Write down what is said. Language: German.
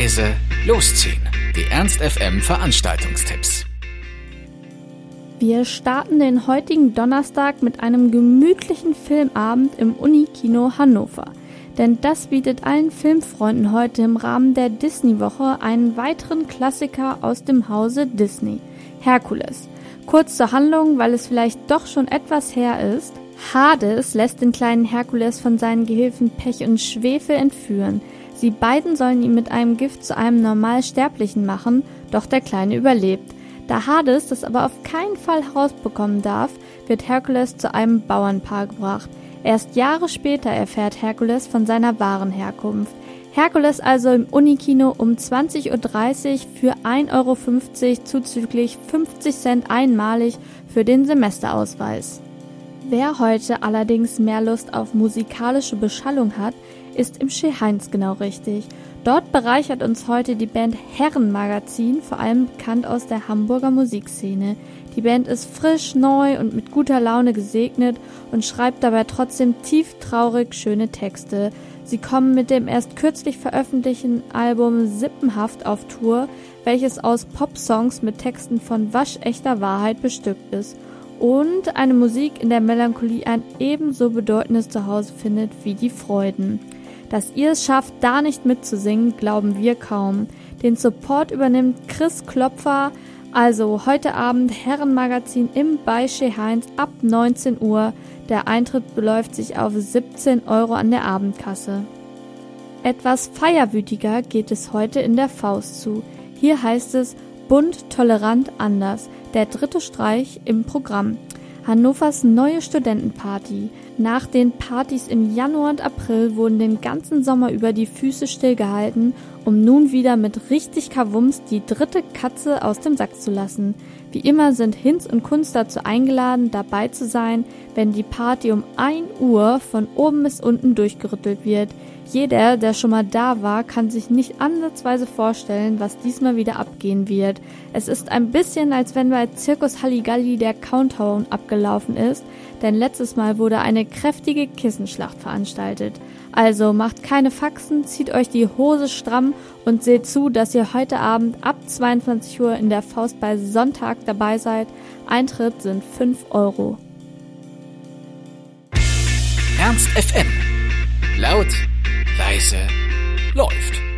leise, losziehen. Die Ernst FM Veranstaltungstipps. Wir starten den heutigen Donnerstag mit einem gemütlichen Filmabend im Unikino Hannover. Denn das bietet allen Filmfreunden heute im Rahmen der Disney-Woche einen weiteren Klassiker aus dem Hause Disney, Herkules. Kurz zur Handlung, weil es vielleicht doch schon etwas her ist. Hades lässt den kleinen Herkules von seinen Gehilfen Pech und Schwefel entführen. Sie beiden sollen ihn mit einem Gift zu einem Normalsterblichen machen, doch der Kleine überlebt. Da Hades das aber auf keinen Fall herausbekommen darf, wird Herkules zu einem Bauernpaar gebracht. Erst Jahre später erfährt Herkules von seiner wahren Herkunft. Herkules also im Unikino um 20.30 Uhr für 1,50 Euro zuzüglich 50 Cent einmalig für den Semesterausweis. Wer heute allerdings mehr Lust auf musikalische Beschallung hat, ist im Chez Heinz genau richtig. Dort bereichert uns heute die Band Herrenmagazin, vor allem bekannt aus der Hamburger Musikszene. Die Band ist frisch, neu und mit guter Laune gesegnet und schreibt dabei trotzdem tief traurig schöne Texte. Sie kommen mit dem erst kürzlich veröffentlichten Album Sippenhaft auf Tour, welches aus Popsongs mit Texten von waschechter Wahrheit bestückt ist und eine Musik, in der Melancholie ein ebenso bedeutendes Zuhause findet wie die Freuden. Dass ihr es schafft, da nicht mitzusingen, glauben wir kaum. Den Support übernimmt Chris Klopfer, also heute Abend Herrenmagazin im Beische Heinz ab 19 Uhr. Der Eintritt beläuft sich auf 17 Euro an der Abendkasse. Etwas feierwütiger geht es heute in der Faust zu. Hier heißt es bunt, tolerant, anders. Der dritte Streich im Programm. Hannovers neue Studentenparty. Nach den Partys im Januar und April wurden den ganzen Sommer über die Füße stillgehalten, um nun wieder mit richtig Kavums die dritte Katze aus dem Sack zu lassen. Wie immer sind Hinz und Kunst dazu eingeladen, dabei zu sein, wenn die Party um 1 Uhr von oben bis unten durchgerüttelt wird. Jeder, der schon mal da war, kann sich nicht ansatzweise vorstellen, was diesmal wieder abgehen wird. Es ist ein bisschen, als wenn bei Zirkus Halligalli der Countdown abgelaufen ist, denn letztes Mal wurde eine kräftige Kissenschlacht veranstaltet. Also macht keine Faxen, zieht euch die Hose stramm und seht zu, dass ihr heute Abend ab 22 Uhr in der Faust bei Sonntag dabei seid. Eintritt sind 5 Euro. Ernst FM. Laut leise läuft.